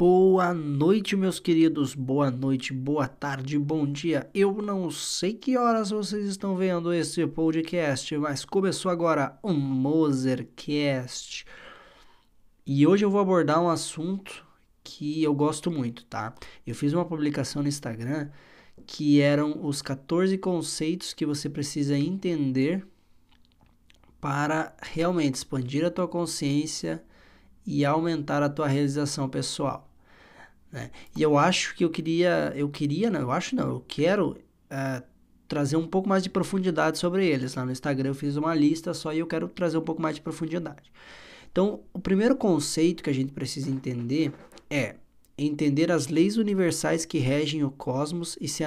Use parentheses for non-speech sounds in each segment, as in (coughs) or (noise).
Boa noite, meus queridos. Boa noite, boa tarde, bom dia. Eu não sei que horas vocês estão vendo esse podcast, mas começou agora o Mozercast. E hoje eu vou abordar um assunto que eu gosto muito, tá? Eu fiz uma publicação no Instagram que eram os 14 conceitos que você precisa entender para realmente expandir a tua consciência e aumentar a tua realização pessoal. Né? E eu acho que eu queria, eu queria, não, eu acho não, eu quero uh, trazer um pouco mais de profundidade sobre eles. Lá no Instagram eu fiz uma lista só e eu quero trazer um pouco mais de profundidade. Então, o primeiro conceito que a gente precisa entender é entender as leis universais que regem o cosmos e se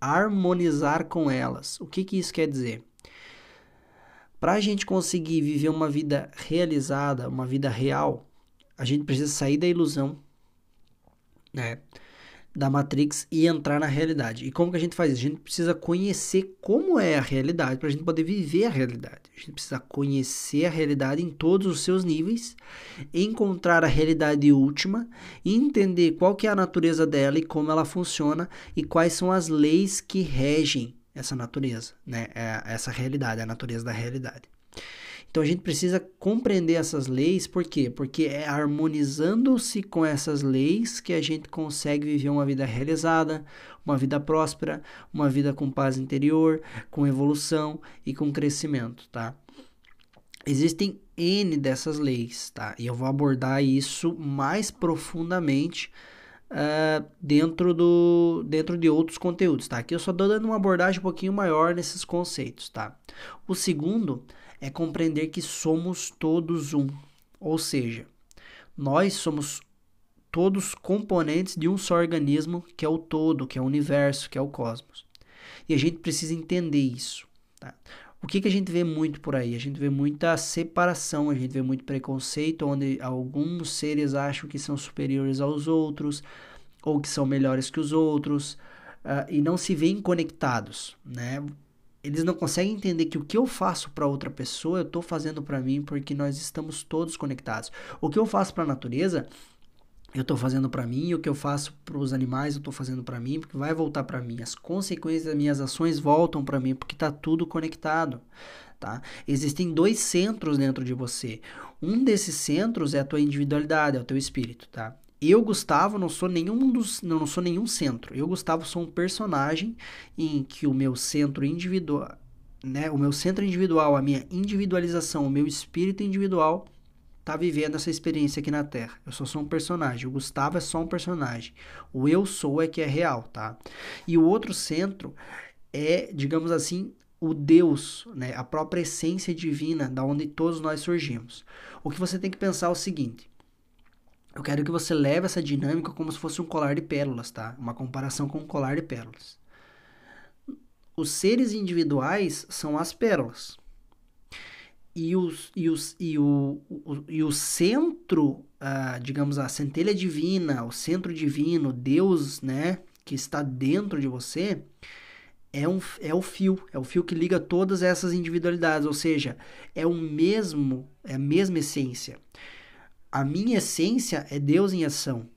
harmonizar com elas. O que, que isso quer dizer? Para a gente conseguir viver uma vida realizada, uma vida real, a gente precisa sair da ilusão, né, da Matrix e entrar na realidade. E como que a gente faz isso? A gente precisa conhecer como é a realidade para a gente poder viver a realidade. A gente precisa conhecer a realidade em todos os seus níveis, encontrar a realidade última entender qual que é a natureza dela e como ela funciona e quais são as leis que regem essa natureza, né? É essa realidade, a natureza da realidade. Então a gente precisa compreender essas leis, por quê? Porque é harmonizando-se com essas leis que a gente consegue viver uma vida realizada, uma vida próspera, uma vida com paz interior, com evolução e com crescimento, tá? Existem N dessas leis, tá? E eu vou abordar isso mais profundamente uh, dentro, do, dentro de outros conteúdos, tá? Aqui eu só estou dando uma abordagem um pouquinho maior nesses conceitos, tá? O segundo é compreender que somos todos um. Ou seja, nós somos todos componentes de um só organismo que é o todo, que é o universo, que é o cosmos. E a gente precisa entender isso. Tá? O que, que a gente vê muito por aí? A gente vê muita separação, a gente vê muito preconceito, onde alguns seres acham que são superiores aos outros, ou que são melhores que os outros, uh, e não se veem conectados. Né? Eles não conseguem entender que o que eu faço para outra pessoa, eu estou fazendo para mim porque nós estamos todos conectados. O que eu faço para a natureza, eu estou fazendo para mim, o que eu faço para os animais, eu estou fazendo para mim, porque vai voltar para mim. As consequências das minhas ações voltam para mim, porque está tudo conectado. Tá? Existem dois centros dentro de você. Um desses centros é a tua individualidade, é o teu espírito, tá? Eu, Gustavo, não sou nenhum dos, não, sou nenhum centro. Eu, Gustavo, sou um personagem em que o meu centro individual, né, o meu centro individual, a minha individualização, o meu espírito individual tá vivendo essa experiência aqui na Terra. Eu só sou um personagem. O Gustavo é só um personagem. O eu sou é que é real, tá? E o outro centro é, digamos assim, o Deus, né, a própria essência divina da onde todos nós surgimos. O que você tem que pensar é o seguinte: eu quero que você leve essa dinâmica como se fosse um colar de pérolas, tá? Uma comparação com um colar de pérolas. Os seres individuais são as pérolas. E, os, e, os, e, o, o, e o centro, uh, digamos, a centelha divina, o centro divino, Deus, né, que está dentro de você, é, um, é o fio, é o fio que liga todas essas individualidades, ou seja, é o mesmo, é a mesma essência. A minha essência é Deus em ação.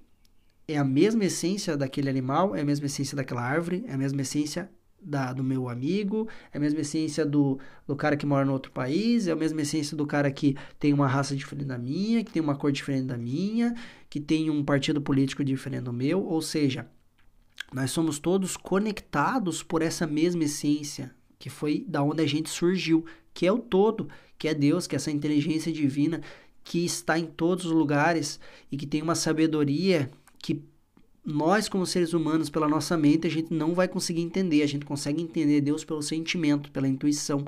É a mesma essência daquele animal, é a mesma essência daquela árvore, é a mesma essência da, do meu amigo, é a mesma essência do, do cara que mora no outro país, é a mesma essência do cara que tem uma raça diferente da minha, que tem uma cor diferente da minha, que tem um partido político diferente do meu, ou seja, nós somos todos conectados por essa mesma essência, que foi da onde a gente surgiu, que é o todo, que é Deus, que é essa inteligência divina que está em todos os lugares e que tem uma sabedoria que nós, como seres humanos, pela nossa mente, a gente não vai conseguir entender. A gente consegue entender Deus pelo sentimento, pela intuição,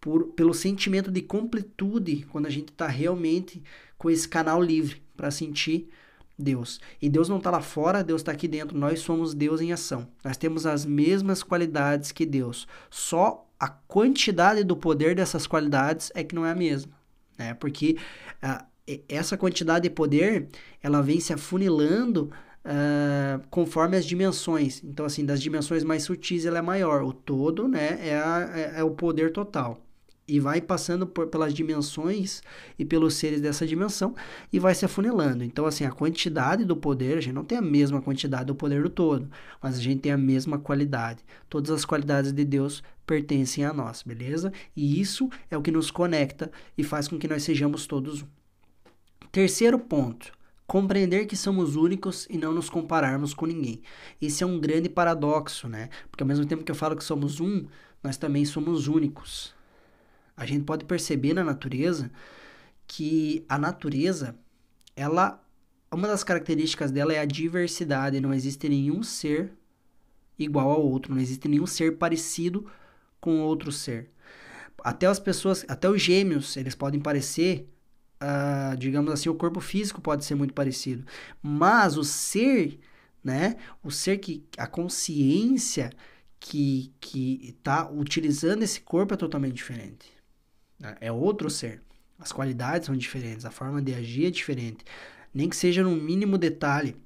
por, pelo sentimento de completude, quando a gente está realmente com esse canal livre para sentir Deus. E Deus não está lá fora, Deus está aqui dentro. Nós somos Deus em ação. Nós temos as mesmas qualidades que Deus. Só a quantidade do poder dessas qualidades é que não é a mesma né? Porque uh, essa quantidade de poder, ela vem se afunilando uh, conforme as dimensões. Então, assim, das dimensões mais sutis, ela é maior. O todo, né, é, a, é, é o poder total. E vai passando por, pelas dimensões e pelos seres dessa dimensão e vai se afunilando. Então, assim, a quantidade do poder, a gente não tem a mesma quantidade do poder do todo, mas a gente tem a mesma qualidade. Todas as qualidades de Deus pertencem a nós, beleza? E isso é o que nos conecta e faz com que nós sejamos todos um. Terceiro ponto. Compreender que somos únicos e não nos compararmos com ninguém. Esse é um grande paradoxo, né? Porque ao mesmo tempo que eu falo que somos um, nós também somos únicos. A gente pode perceber na natureza que a natureza, ela, uma das características dela é a diversidade. Não existe nenhum ser igual ao outro, não existe nenhum ser parecido com outro ser. Até as pessoas, até os gêmeos, eles podem parecer, uh, digamos assim, o corpo físico pode ser muito parecido, mas o ser, né, o ser que a consciência que que está utilizando esse corpo é totalmente diferente. Né? É outro ser. As qualidades são diferentes, a forma de agir é diferente. Nem que seja no mínimo detalhe.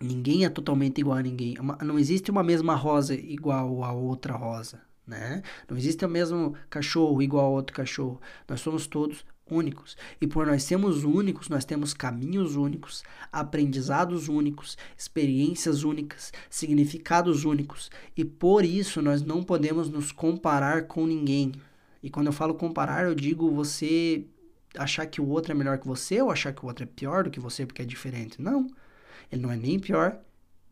Ninguém é totalmente igual a ninguém. Não existe uma mesma rosa igual a outra rosa, né? Não existe o mesmo cachorro igual a outro cachorro. Nós somos todos únicos. E por nós sermos únicos, nós temos caminhos únicos, aprendizados únicos, experiências únicas, significados únicos. E por isso nós não podemos nos comparar com ninguém. E quando eu falo comparar, eu digo você achar que o outro é melhor que você ou achar que o outro é pior do que você porque é diferente. Não. Ele não é nem pior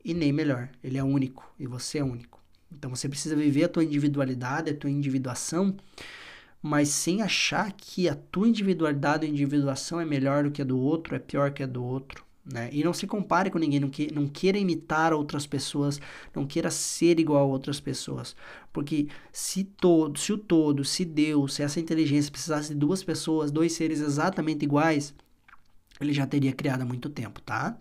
e nem melhor. Ele é único e você é único. Então você precisa viver a tua individualidade, a tua individuação, mas sem achar que a tua individualidade ou individuação é melhor do que a do outro, é pior que a do outro. Né? E não se compare com ninguém, não, que, não queira imitar outras pessoas, não queira ser igual a outras pessoas. Porque se todo, se o todo, se Deus, se essa inteligência precisasse de duas pessoas, dois seres exatamente iguais, ele já teria criado há muito tempo, tá?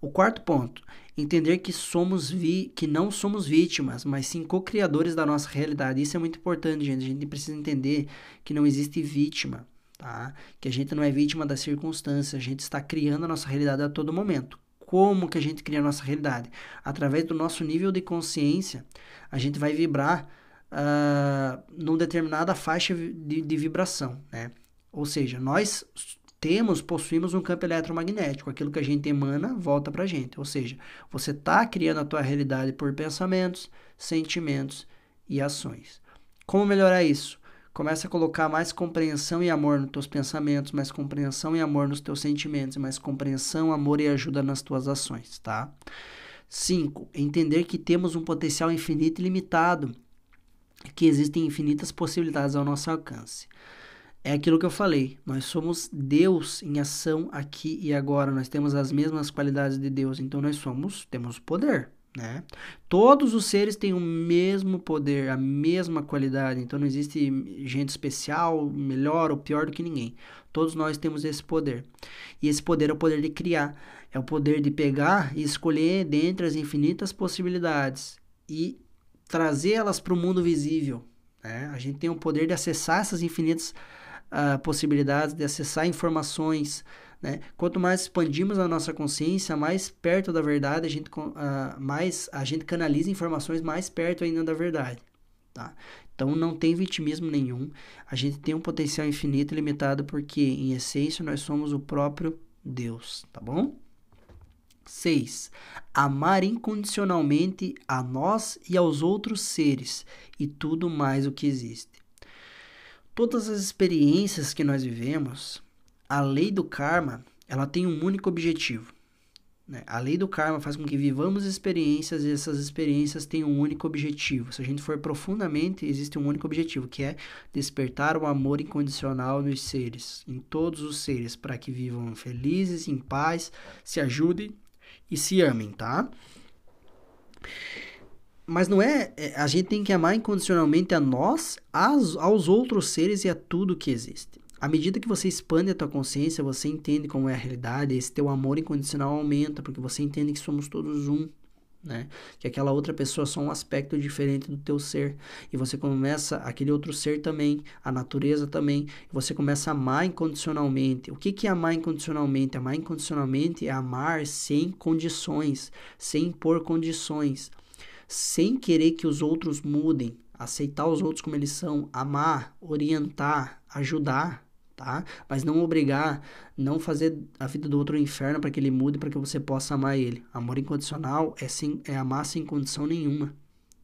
O quarto ponto, entender que somos vi, que não somos vítimas, mas sim co-criadores da nossa realidade. Isso é muito importante, gente. A gente precisa entender que não existe vítima tá? Que a gente não é vítima das circunstâncias, a gente está criando a nossa realidade a todo momento. Como que a gente cria a nossa realidade? Através do nosso nível de consciência, a gente vai vibrar uh, numa determinada faixa de, de vibração, né? Ou seja, nós temos, possuímos um campo eletromagnético. Aquilo que a gente emana volta para a gente. Ou seja, você está criando a tua realidade por pensamentos, sentimentos e ações. Como melhorar isso? Começa a colocar mais compreensão e amor nos teus pensamentos, mais compreensão e amor nos teus sentimentos, mais compreensão, amor e ajuda nas tuas ações, tá? 5. Entender que temos um potencial infinito e limitado, que existem infinitas possibilidades ao nosso alcance. É aquilo que eu falei, nós somos Deus em ação aqui e agora, nós temos as mesmas qualidades de Deus, então nós somos, temos poder, né? Todos os seres têm o mesmo poder, a mesma qualidade, então não existe gente especial, melhor ou pior do que ninguém. Todos nós temos esse poder. E esse poder é o poder de criar, é o poder de pegar e escolher dentre as infinitas possibilidades e trazer elas para o mundo visível. Né? A gente tem o poder de acessar essas infinitas uh, possibilidades, de acessar informações, né? Quanto mais expandimos a nossa consciência, mais perto da verdade a gente, uh, mais a gente canaliza informações mais perto ainda da verdade. Tá? Então não tem vitimismo nenhum. A gente tem um potencial infinito e limitado porque, em essência, nós somos o próprio Deus, tá bom? 6. Amar incondicionalmente a nós e aos outros seres e tudo mais o que existe. Todas as experiências que nós vivemos, a lei do karma ela tem um único objetivo. Né? A lei do karma faz com que vivamos experiências e essas experiências têm um único objetivo. Se a gente for profundamente, existe um único objetivo, que é despertar o amor incondicional nos seres, em todos os seres, para que vivam felizes, em paz, se ajudem e se amem, tá? Mas não é, é a gente tem que amar incondicionalmente a nós, aos outros seres e a tudo que existe. À medida que você expande a tua consciência, você entende como é a realidade, esse teu amor incondicional aumenta, porque você entende que somos todos um, né? Que aquela outra pessoa é só um aspecto diferente do teu ser. E você começa, aquele outro ser também, a natureza também, você começa a amar incondicionalmente. O que, que é amar incondicionalmente? Amar incondicionalmente é amar sem condições, sem impor condições, sem querer que os outros mudem, aceitar os outros como eles são, amar, orientar, ajudar, tá? Mas não obrigar, não fazer a vida do outro um inferno para que ele mude, para que você possa amar ele. Amor incondicional é, sem, é amar sem condição nenhuma.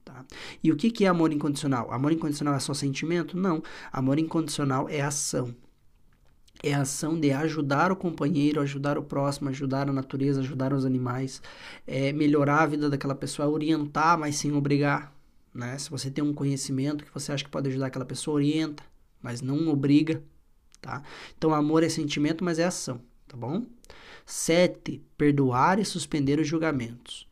Tá? E o que, que é amor incondicional? Amor incondicional é só sentimento? Não. Amor incondicional é ação. É a ação de ajudar o companheiro, ajudar o próximo, ajudar a natureza, ajudar os animais, é melhorar a vida daquela pessoa, orientar, mas sem obrigar. Né? Se você tem um conhecimento que você acha que pode ajudar aquela pessoa, orienta, mas não obriga tá? Então, amor é sentimento, mas é ação, tá bom? 7. Perdoar e suspender os julgamentos.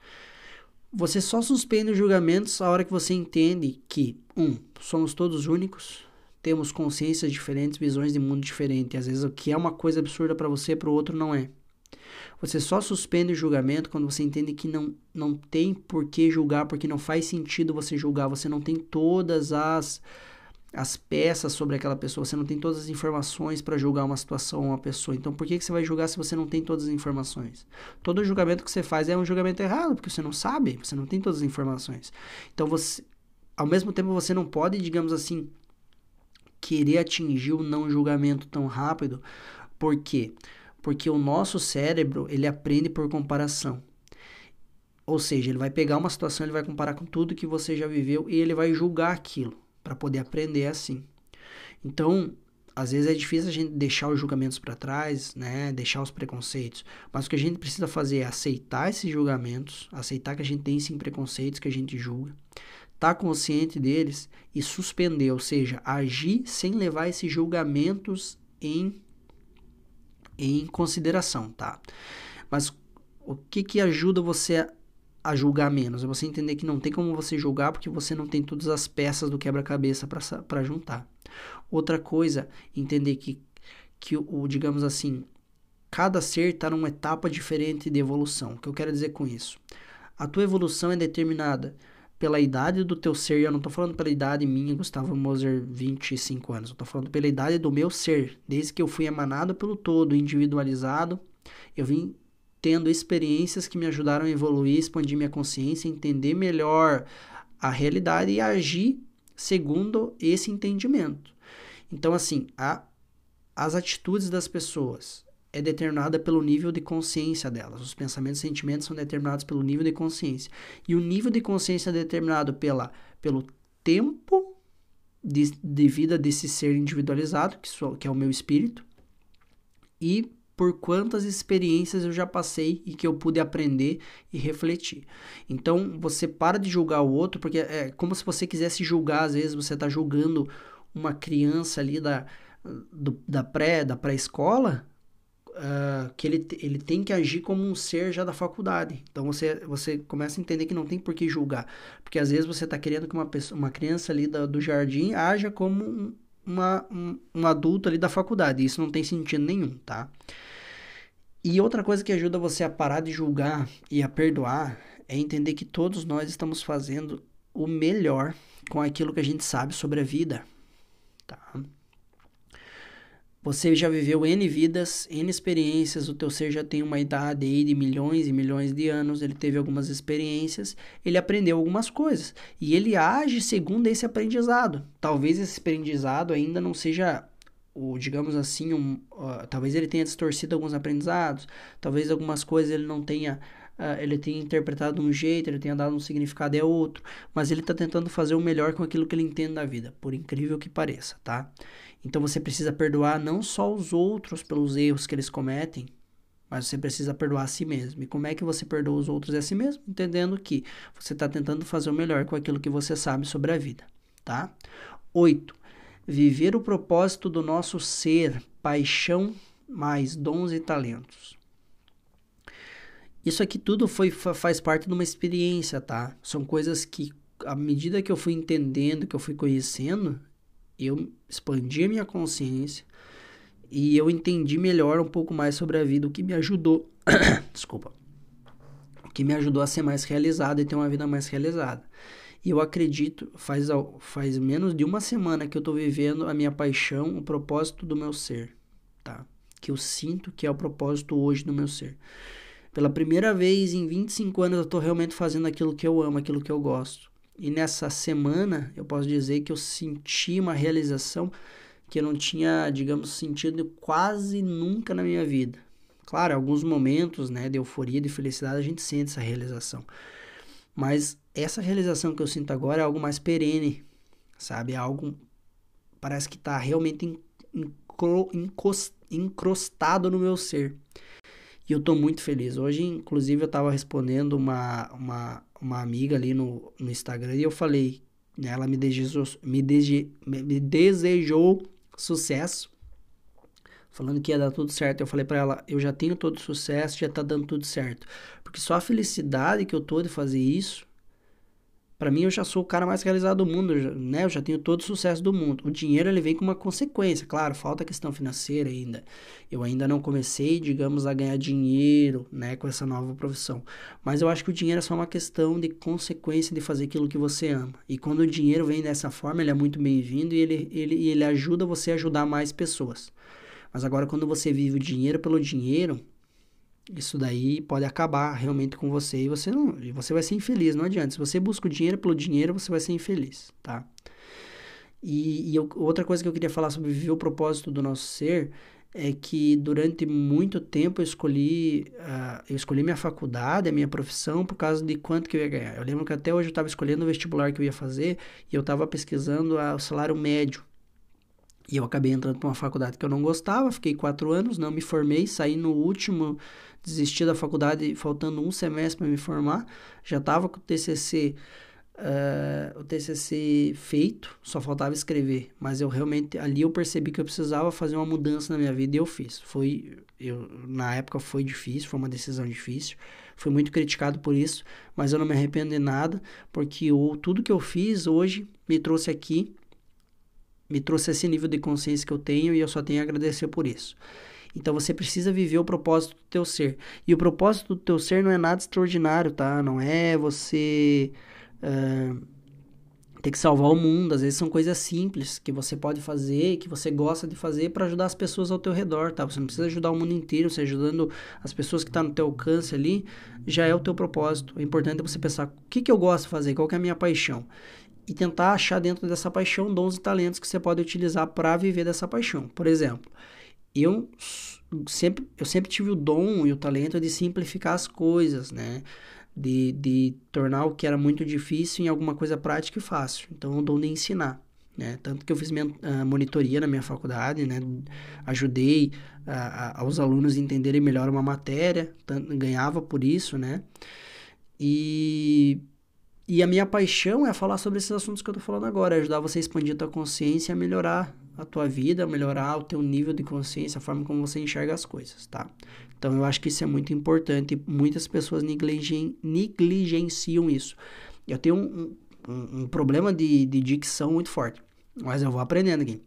Você só suspende os julgamentos a hora que você entende que, um, somos todos únicos, temos consciências diferentes, visões de mundo diferentes. Às vezes o que é uma coisa absurda para você, para o outro não é. Você só suspende o julgamento quando você entende que não, não tem por que julgar, porque não faz sentido você julgar. Você não tem todas as as peças sobre aquela pessoa, você não tem todas as informações para julgar uma situação ou uma pessoa. Então, por que, que você vai julgar se você não tem todas as informações? Todo julgamento que você faz é um julgamento errado, porque você não sabe, você não tem todas as informações. Então, você, ao mesmo tempo, você não pode, digamos assim, querer atingir o não julgamento tão rápido. Por quê? Porque o nosso cérebro, ele aprende por comparação. Ou seja, ele vai pegar uma situação, ele vai comparar com tudo que você já viveu e ele vai julgar aquilo para poder aprender assim. Então, às vezes é difícil a gente deixar os julgamentos para trás, né? Deixar os preconceitos. Mas o que a gente precisa fazer é aceitar esses julgamentos, aceitar que a gente tem sim preconceitos que a gente julga, estar tá consciente deles e suspender, ou seja, agir sem levar esses julgamentos em em consideração, tá? Mas o que que ajuda você a julgar menos. É você entender que não tem como você julgar porque você não tem todas as peças do quebra-cabeça para juntar. Outra coisa, entender que, que o, digamos assim, cada ser está numa etapa diferente de evolução. O que eu quero dizer com isso? A tua evolução é determinada pela idade do teu ser, eu não estou falando pela idade minha, Gustavo Moser, 25 anos, eu estou falando pela idade do meu ser, desde que eu fui emanado pelo todo, individualizado, eu vim tendo experiências que me ajudaram a evoluir, expandir minha consciência, entender melhor a realidade e agir segundo esse entendimento. Então, assim, a, as atitudes das pessoas é determinada pelo nível de consciência delas. Os pensamentos e sentimentos são determinados pelo nível de consciência. E o nível de consciência é determinado pela, pelo tempo de, de vida desse ser individualizado, que, sou, que é o meu espírito, e por quantas experiências eu já passei e que eu pude aprender e refletir. Então, você para de julgar o outro, porque é como se você quisesse julgar, às vezes você está julgando uma criança ali da, do, da pré da pré-escola, uh, que ele, ele tem que agir como um ser já da faculdade. Então, você, você começa a entender que não tem por que julgar. Porque às vezes você está querendo que uma, pessoa, uma criança ali da, do jardim haja como um, uma, um, um adulto ali da faculdade. Isso não tem sentido nenhum, tá? E outra coisa que ajuda você a parar de julgar e a perdoar é entender que todos nós estamos fazendo o melhor com aquilo que a gente sabe sobre a vida, tá? Você já viveu N vidas, N experiências, o teu ser já tem uma idade aí de milhões e milhões de anos, ele teve algumas experiências, ele aprendeu algumas coisas e ele age segundo esse aprendizado. Talvez esse aprendizado ainda não seja o, digamos assim, um, uh, talvez ele tenha distorcido alguns aprendizados, talvez algumas coisas ele não tenha, uh, ele tenha interpretado de um jeito, ele tenha dado um significado é outro, mas ele está tentando fazer o melhor com aquilo que ele entende da vida, por incrível que pareça, tá? Então você precisa perdoar não só os outros pelos erros que eles cometem, mas você precisa perdoar a si mesmo. E como é que você perdoa os outros a si mesmo? Entendendo que você está tentando fazer o melhor com aquilo que você sabe sobre a vida, tá? 8 viver o propósito do nosso ser, paixão mais dons e talentos. Isso aqui tudo foi, faz parte de uma experiência, tá? São coisas que, à medida que eu fui entendendo, que eu fui conhecendo, eu expandi a minha consciência e eu entendi melhor um pouco mais sobre a vida, o que me ajudou. (coughs) Desculpa. O que me ajudou a ser mais realizado e ter uma vida mais realizada. E eu acredito, faz, faz menos de uma semana que eu estou vivendo a minha paixão, o propósito do meu ser, tá? Que eu sinto que é o propósito hoje do meu ser. Pela primeira vez em 25 anos eu estou realmente fazendo aquilo que eu amo, aquilo que eu gosto. E nessa semana, eu posso dizer que eu senti uma realização que eu não tinha, digamos, sentido quase nunca na minha vida. Claro, alguns momentos, né, de euforia, de felicidade, a gente sente essa realização. Mas essa realização que eu sinto agora é algo mais perene, sabe? É algo parece que está realmente encrostado no meu ser. E eu estou muito feliz. Hoje, inclusive, eu estava respondendo uma, uma, uma amiga ali no, no Instagram e eu falei, né, ela me desejou, me, me desejou sucesso, falando que ia dar tudo certo. Eu falei para ela, eu já tenho todo sucesso, já tá dando tudo certo. Porque só a felicidade que eu tô de fazer isso, para mim eu já sou o cara mais realizado do mundo, né? Eu já tenho todo o sucesso do mundo. O dinheiro ele vem com uma consequência, claro, falta a questão financeira ainda. Eu ainda não comecei, digamos, a ganhar dinheiro, né, com essa nova profissão. Mas eu acho que o dinheiro é só uma questão de consequência de fazer aquilo que você ama. E quando o dinheiro vem dessa forma, ele é muito bem-vindo e ele, ele, ele ajuda você a ajudar mais pessoas. Mas agora quando você vive o dinheiro pelo dinheiro, isso daí pode acabar realmente com você e você não, e você vai ser infeliz, não adianta. Se você busca o dinheiro pelo dinheiro, você vai ser infeliz, tá? E, e eu, outra coisa que eu queria falar sobre viver o propósito do nosso ser é que durante muito tempo eu escolhi, uh, eu escolhi minha faculdade, a minha profissão por causa de quanto que eu ia ganhar. Eu lembro que até hoje eu estava escolhendo o vestibular que eu ia fazer e eu estava pesquisando o salário médio e eu acabei entrando para uma faculdade que eu não gostava, fiquei quatro anos, não me formei, saí no último, desisti da faculdade faltando um semestre para me formar, já estava com o TCC, uh, eh, o TCC feito, só faltava escrever, mas eu realmente, ali eu percebi que eu precisava fazer uma mudança na minha vida e eu fiz. Foi, eu, na época foi difícil, foi uma decisão difícil, fui muito criticado por isso, mas eu não me arrependo de nada, porque o, tudo que eu fiz hoje me trouxe aqui me trouxe esse nível de consciência que eu tenho e eu só tenho a agradecer por isso. Então você precisa viver o propósito do teu ser. E o propósito do teu ser não é nada extraordinário, tá? Não é você uh, ter que salvar o mundo. Às vezes são coisas simples que você pode fazer, que você gosta de fazer para ajudar as pessoas ao teu redor, tá? Você não precisa ajudar o mundo inteiro, você ajudando as pessoas que estão tá no teu alcance ali, já é o teu propósito. O importante é você pensar, o que, que eu gosto de fazer? Qual é a minha paixão? E tentar achar dentro dessa paixão dons e talentos que você pode utilizar para viver dessa paixão. Por exemplo, eu sempre, eu sempre tive o dom e o talento de simplificar as coisas, né? De, de tornar o que era muito difícil em alguma coisa prática e fácil. Então, o dom de ensinar. Né? Tanto que eu fiz minha, uh, monitoria na minha faculdade, né? Ajudei uh, aos alunos entenderem melhor uma matéria, ganhava por isso, né? E e a minha paixão é falar sobre esses assuntos que eu tô falando agora, é ajudar você a expandir a tua consciência, a melhorar a tua vida, a melhorar o teu nível de consciência, a forma como você enxerga as coisas, tá? Então eu acho que isso é muito importante muitas pessoas negligen, negligenciam isso. Eu tenho um, um, um problema de, de dicção muito forte, mas eu vou aprendendo aqui.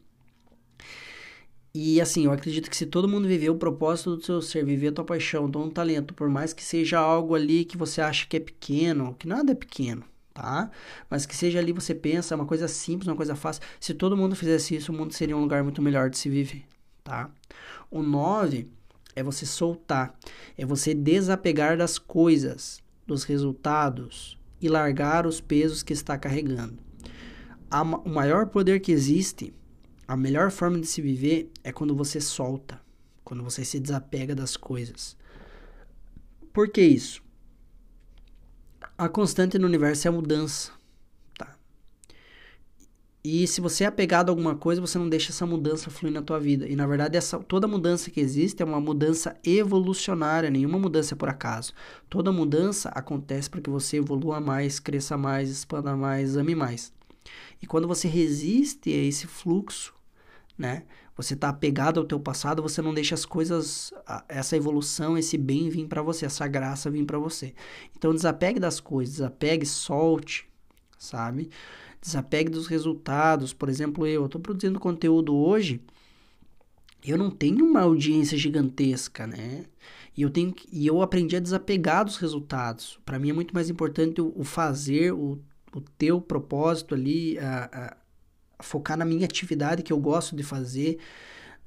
E assim, eu acredito que se todo mundo viver o propósito do seu ser, viver a tua paixão, um talento, por mais que seja algo ali que você acha que é pequeno, que nada é pequeno, tá? Mas que seja ali você pensa, é uma coisa simples, uma coisa fácil. Se todo mundo fizesse isso, o mundo seria um lugar muito melhor de se viver, tá? O 9 é você soltar, é você desapegar das coisas, dos resultados e largar os pesos que está carregando. O maior poder que existe a melhor forma de se viver é quando você solta, quando você se desapega das coisas. Por que isso? A constante no universo é a mudança, tá? E se você é apegado a alguma coisa, você não deixa essa mudança fluir na tua vida. E na verdade, essa, toda mudança que existe é uma mudança evolucionária, nenhuma mudança é por acaso. Toda mudança acontece para que você evolua mais, cresça mais, expanda mais, ame mais. E quando você resiste a esse fluxo, né? Você tá apegado ao teu passado, você não deixa as coisas, essa evolução, esse bem vir para você, essa graça vir para você. Então desapegue das coisas, desapegue, solte, sabe? Desapegue dos resultados. Por exemplo, eu, tô produzindo conteúdo hoje, eu não tenho uma audiência gigantesca, né? E eu tenho e eu aprendi a desapegar dos resultados. Para mim é muito mais importante o, o fazer, o, o teu propósito ali, a focar na minha atividade que eu gosto de fazer,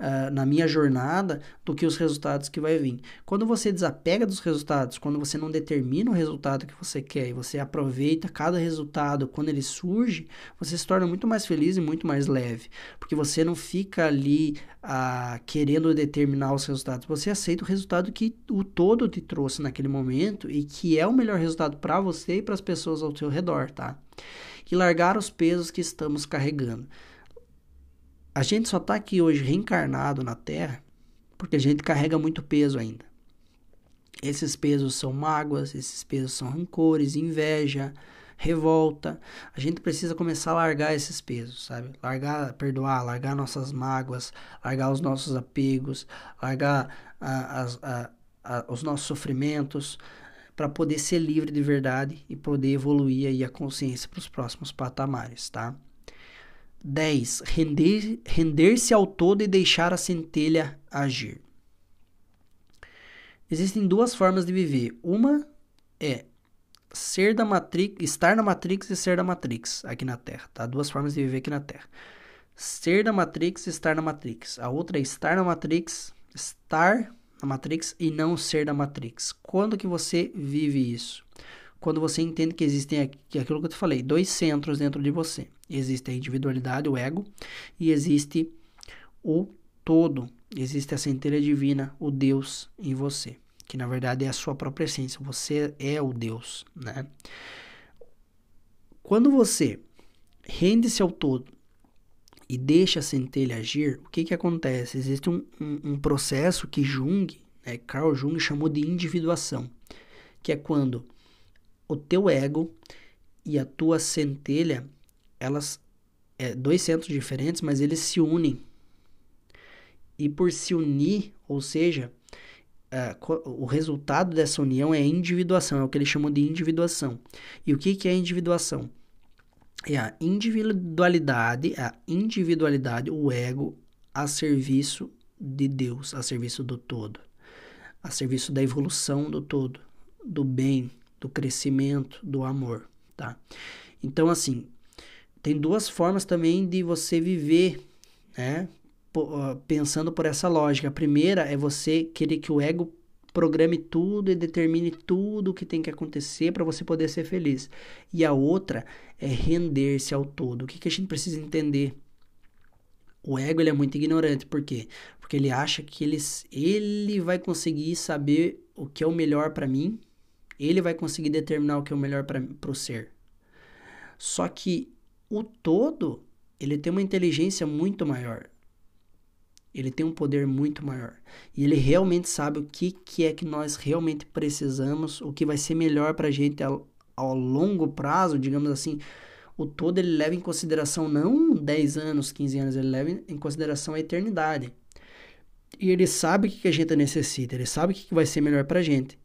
uh, na minha jornada do que os resultados que vai vir. Quando você desapega dos resultados, quando você não determina o resultado que você quer e você aproveita cada resultado quando ele surge, você se torna muito mais feliz e muito mais leve, porque você não fica ali uh, querendo determinar os resultados, você aceita o resultado que o todo te trouxe naquele momento e que é o melhor resultado para você e para as pessoas ao seu redor, tá? E largar os pesos que estamos carregando. A gente só está aqui hoje reencarnado na Terra porque a gente carrega muito peso ainda. Esses pesos são mágoas, esses pesos são rancores, inveja, revolta. A gente precisa começar a largar esses pesos, sabe? Largar, perdoar, largar nossas mágoas, largar os nossos apegos, largar os nossos sofrimentos, para poder ser livre de verdade e poder evoluir aí a consciência para os próximos patamares, tá? 10. Render, render-se ao todo e deixar a centelha agir. Existem duas formas de viver. Uma é ser da Matrix, estar na Matrix e ser da Matrix aqui na Terra, tá? Duas formas de viver aqui na Terra. Ser da Matrix e estar na Matrix. A outra é estar na Matrix, estar na Matrix e não ser da Matrix. Quando que você vive isso? Quando você entende que existem aqui, aquilo que eu te falei, dois centros dentro de você. Existe a individualidade, o ego, e existe o todo. Existe a centelha divina, o Deus em você, que na verdade é a sua própria essência. Você é o Deus, né? Quando você rende-se ao todo e deixa a centelha agir, o que que acontece? Existe um, um, um processo que Jung, né, Carl Jung chamou de individuação, que é quando o teu ego e a tua centelha elas é, dois centros diferentes, mas eles se unem. E por se unir, ou seja, é, o resultado dessa união é a individuação, é o que eles chamam de individuação. E o que, que é individuação? É a individualidade, a individualidade, o ego a serviço de Deus, a serviço do todo, a serviço da evolução do todo, do bem, do crescimento, do amor, tá? Então, assim, tem duas formas também de você viver, né? Pensando por essa lógica. A primeira é você querer que o ego programe tudo e determine tudo o que tem que acontecer para você poder ser feliz. E a outra é render-se ao todo. O que, que a gente precisa entender? O ego ele é muito ignorante, por quê? Porque ele acha que ele, ele vai conseguir saber o que é o melhor para mim, ele vai conseguir determinar o que é o melhor para o ser. Só que o todo, ele tem uma inteligência muito maior. Ele tem um poder muito maior. E ele realmente sabe o que, que é que nós realmente precisamos, o que vai ser melhor para a gente ao, ao longo prazo, digamos assim. O todo ele leva em consideração não 10 anos, 15 anos, ele leva em consideração a eternidade. E ele sabe o que, que a gente necessita, ele sabe o que, que vai ser melhor para a gente.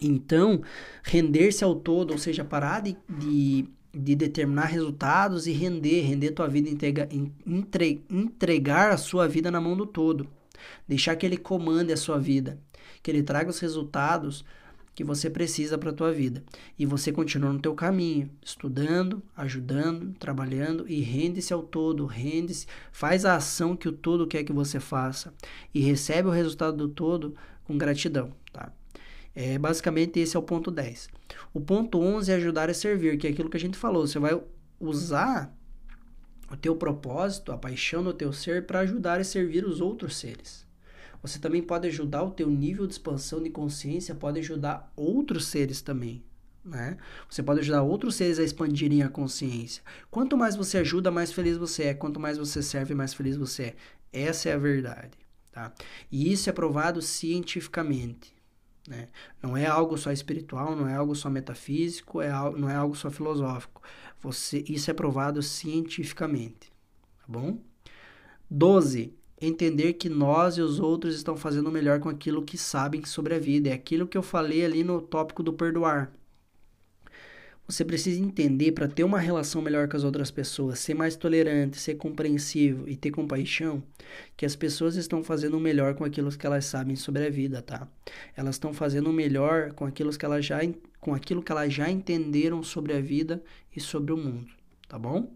Então, render-se ao todo, ou seja, parar de, de de determinar resultados e render, render tua vida, entrega, entre, entregar a sua vida na mão do todo. Deixar que ele comande a sua vida, que ele traga os resultados que você precisa para a tua vida. E você continua no teu caminho, estudando, ajudando, trabalhando e rende-se ao todo, rende-se, faz a ação que o todo quer que você faça e recebe o resultado do todo com gratidão, tá? É, basicamente, esse é o ponto 10. O ponto 11 é ajudar a servir, que é aquilo que a gente falou. Você vai usar o teu propósito, a paixão do teu ser para ajudar a servir os outros seres. Você também pode ajudar o teu nível de expansão de consciência, pode ajudar outros seres também. Né? Você pode ajudar outros seres a expandirem a consciência. Quanto mais você ajuda, mais feliz você é. Quanto mais você serve, mais feliz você é. Essa é a verdade. Tá? E isso é provado cientificamente. Né? Não é algo só espiritual, não é algo só metafísico, é algo, não é algo só filosófico. Você, isso é provado cientificamente. Tá bom? 12. Entender que nós e os outros estão fazendo melhor com aquilo que sabem sobre a vida. É aquilo que eu falei ali no tópico do perdoar. Você precisa entender para ter uma relação melhor com as outras pessoas, ser mais tolerante, ser compreensivo e ter compaixão, que as pessoas estão fazendo o melhor com aquilo que elas sabem sobre a vida, tá? Elas estão fazendo o melhor com aquilo que elas já com aquilo que elas já entenderam sobre a vida e sobre o mundo, tá bom?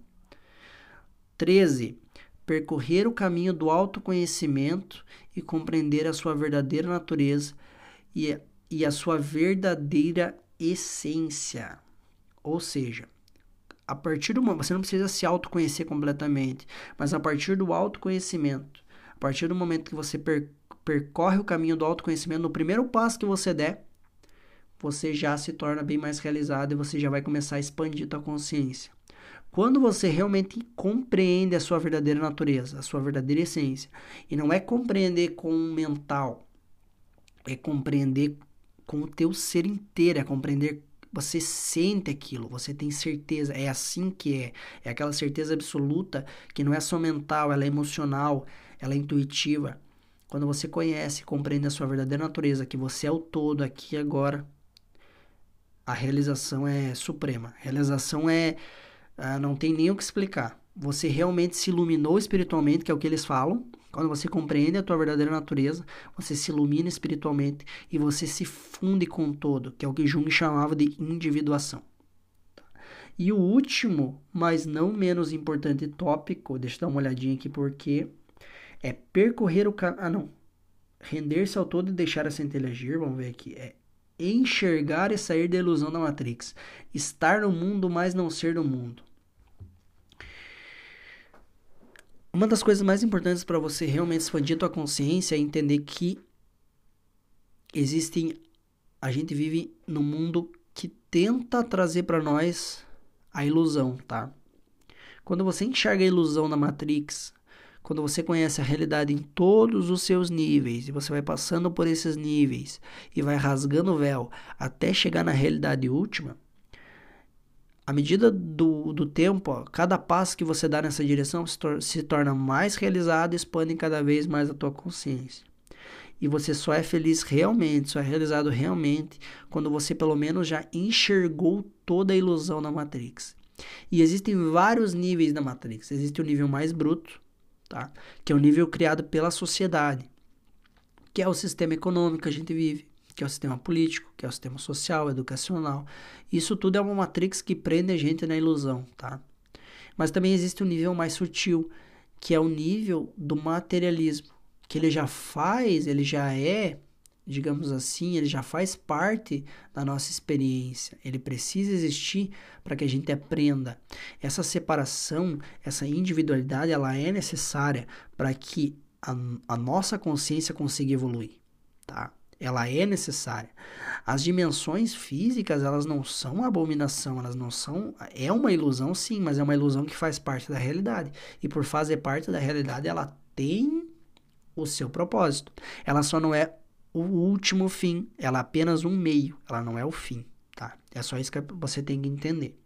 13. percorrer o caminho do autoconhecimento e compreender a sua verdadeira natureza e, e a sua verdadeira essência. Ou seja, a partir do momento, você não precisa se autoconhecer completamente, mas a partir do autoconhecimento, a partir do momento que você per, percorre o caminho do autoconhecimento, no primeiro passo que você der, você já se torna bem mais realizado e você já vai começar a expandir a consciência. Quando você realmente compreende a sua verdadeira natureza, a sua verdadeira essência, e não é compreender com o mental, é compreender com o teu ser inteiro, é compreender você sente aquilo, você tem certeza, é assim que é. É aquela certeza absoluta que não é só mental, ela é emocional, ela é intuitiva. Quando você conhece, compreende a sua verdadeira natureza, que você é o todo aqui e agora, a realização é suprema. A realização é. Ah, não tem nem o que explicar. Você realmente se iluminou espiritualmente, que é o que eles falam, quando você compreende a tua verdadeira natureza, você se ilumina espiritualmente e você se funde com o todo, que é o que Jung chamava de individuação. E o último, mas não menos importante tópico, deixa eu dar uma olhadinha aqui porque é percorrer o caminho. Ah, não. Render-se ao todo e deixar a centelha agir, vamos ver aqui. É enxergar e sair da ilusão da Matrix. Estar no mundo, mas não ser do mundo. Uma das coisas mais importantes para você realmente expandir a tua consciência é entender que existem a gente vive num mundo que tenta trazer para nós a ilusão, tá? Quando você enxerga a ilusão na Matrix, quando você conhece a realidade em todos os seus níveis e você vai passando por esses níveis e vai rasgando o véu até chegar na realidade última, à medida do, do tempo, ó, cada passo que você dá nessa direção se, tor se torna mais realizado e expande cada vez mais a tua consciência. E você só é feliz realmente, só é realizado realmente quando você pelo menos já enxergou toda a ilusão na Matrix. E existem vários níveis da Matrix. Existe o nível mais bruto, tá? que é o nível criado pela sociedade, que é o sistema econômico que a gente vive que é o sistema político, que é o sistema social, educacional. Isso tudo é uma matrix que prende a gente na ilusão, tá? Mas também existe um nível mais sutil, que é o nível do materialismo, que ele já faz, ele já é, digamos assim, ele já faz parte da nossa experiência. Ele precisa existir para que a gente aprenda. Essa separação, essa individualidade, ela é necessária para que a, a nossa consciência consiga evoluir, tá? Ela é necessária. As dimensões físicas, elas não são abominação, elas não são. É uma ilusão, sim, mas é uma ilusão que faz parte da realidade. E por fazer parte da realidade, ela tem o seu propósito. Ela só não é o último fim, ela é apenas um meio, ela não é o fim, tá? É só isso que você tem que entender.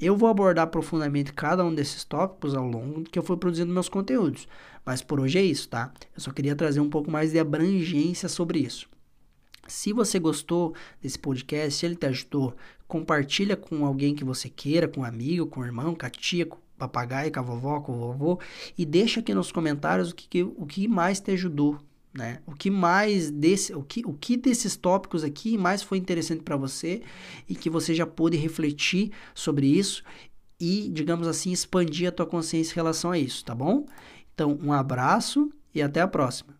Eu vou abordar profundamente cada um desses tópicos ao longo que eu for produzindo meus conteúdos, mas por hoje é isso, tá? Eu só queria trazer um pouco mais de abrangência sobre isso. Se você gostou desse podcast, se ele te ajudou, compartilha com alguém que você queira, com um amigo, com um irmão, com a tia, com o papagaio, com a vovó, com o vovô, e deixa aqui nos comentários o que, o que mais te ajudou, né? O que mais desse, o que, o que desses tópicos aqui mais foi interessante para você e que você já pôde refletir sobre isso e, digamos assim, expandir a tua consciência em relação a isso, tá bom? Então, um abraço e até a próxima.